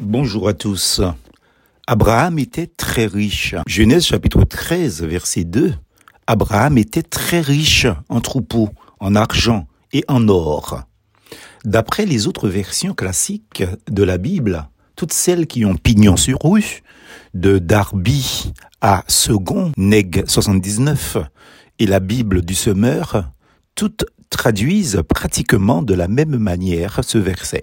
Bonjour à tous. Abraham était très riche. Genèse chapitre 13 verset 2. Abraham était très riche en troupeaux, en argent et en or. D'après les autres versions classiques de la Bible, toutes celles qui ont pignon sur rue, de Darby à Second, Neg 79, et la Bible du semeur, toutes traduisent pratiquement de la même manière ce verset.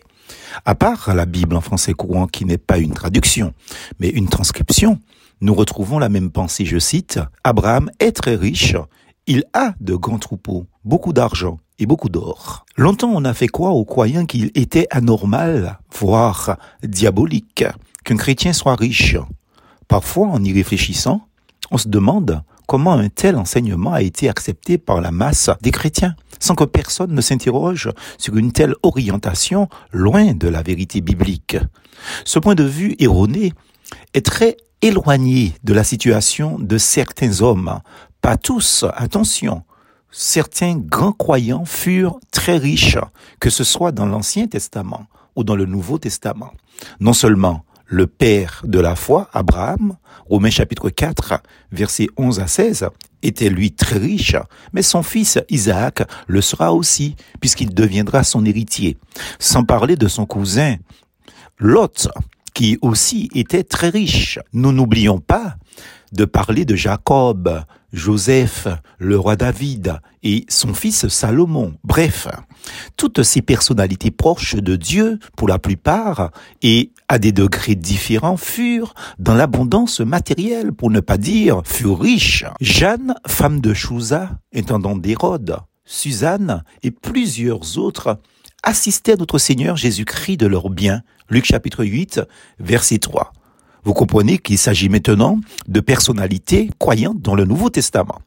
À part la Bible en français courant qui n'est pas une traduction, mais une transcription, nous retrouvons la même pensée, je cite, Abraham est très riche, il a de grands troupeaux, beaucoup d'argent et beaucoup d'or. Longtemps on a fait croire aux croyants qu'il était anormal, voire diabolique, qu'un chrétien soit riche. Parfois, en y réfléchissant, on se demande comment un tel enseignement a été accepté par la masse des chrétiens, sans que personne ne s'interroge sur une telle orientation loin de la vérité biblique. Ce point de vue erroné est très éloigné de la situation de certains hommes, pas tous, attention. Certains grands croyants furent très riches, que ce soit dans l'Ancien Testament ou dans le Nouveau Testament. Non seulement le père de la foi, Abraham, Romains chapitre 4, versets 11 à 16, était lui très riche, mais son fils Isaac le sera aussi, puisqu'il deviendra son héritier. Sans parler de son cousin Lot, qui aussi était très riche. Nous n'oublions pas de parler de Jacob, Joseph, le roi David et son fils Salomon. Bref, toutes ces personnalités proches de Dieu, pour la plupart, et à des degrés différents, furent dans l'abondance matérielle, pour ne pas dire furent riches. Jeanne, femme de Chouza, intendant d'Hérode, Suzanne et plusieurs autres assistaient à notre Seigneur Jésus-Christ de leurs biens. Luc chapitre 8, verset 3. Vous comprenez qu'il s'agit maintenant de personnalités croyantes dans le Nouveau Testament.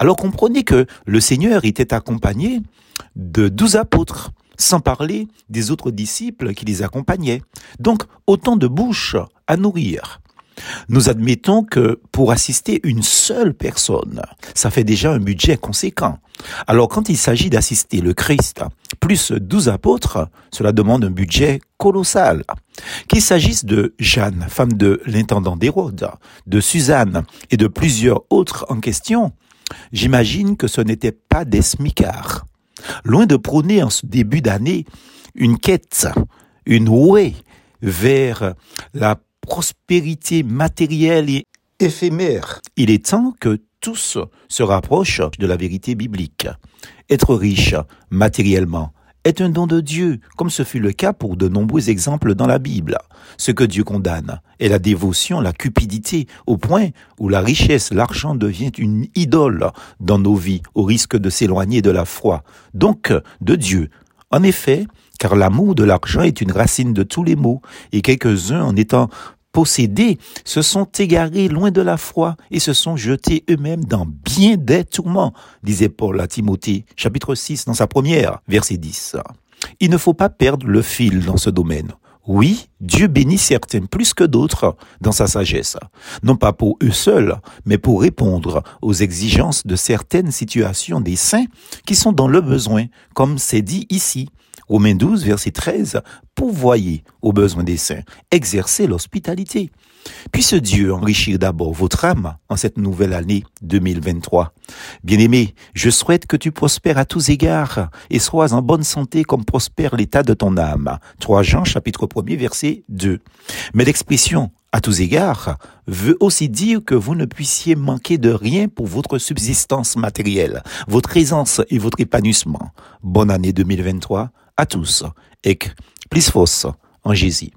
Alors comprenez que le Seigneur était accompagné de douze apôtres, sans parler des autres disciples qui les accompagnaient. Donc autant de bouches à nourrir. Nous admettons que pour assister une seule personne, ça fait déjà un budget conséquent. Alors quand il s'agit d'assister le Christ plus douze apôtres, cela demande un budget colossal. Qu'il s'agisse de Jeanne, femme de l'intendant d'Hérode, de Suzanne et de plusieurs autres en question, j'imagine que ce n'était pas des smicards. Loin de prôner en ce début d'année une quête, une ouée vers la prospérité matérielle et éphémère. Il est temps que tous se rapprochent de la vérité biblique. Être riche matériellement est un don de Dieu, comme ce fut le cas pour de nombreux exemples dans la Bible. Ce que Dieu condamne est la dévotion, la cupidité, au point où la richesse, l'argent devient une idole dans nos vies, au risque de s'éloigner de la foi, donc de Dieu. En effet, car l'amour de l'argent est une racine de tous les maux, et quelques-uns, en étant possédés, se sont égarés loin de la foi et se sont jetés eux-mêmes dans bien des tourments, disait Paul à Timothée, chapitre 6, dans sa première, verset 10. Il ne faut pas perdre le fil dans ce domaine. Oui, Dieu bénit certains plus que d'autres dans sa sagesse, non pas pour eux seuls, mais pour répondre aux exigences de certaines situations des saints qui sont dans le besoin, comme c'est dit ici. Romains 12, verset 13, pourvoyez aux besoins des saints, exercez l'hospitalité. Puisse Dieu enrichir d'abord votre âme en cette nouvelle année 2023. Bien-aimé, je souhaite que tu prospères à tous égards et sois en bonne santé comme prospère l'état de ton âme. 3 Jean chapitre 1 verset 2. Mais l'expression à tous égards veut aussi dire que vous ne puissiez manquer de rien pour votre subsistance matérielle, votre aisance et votre épanouissement. Bonne année 2023 à tous et plus force en Jésus.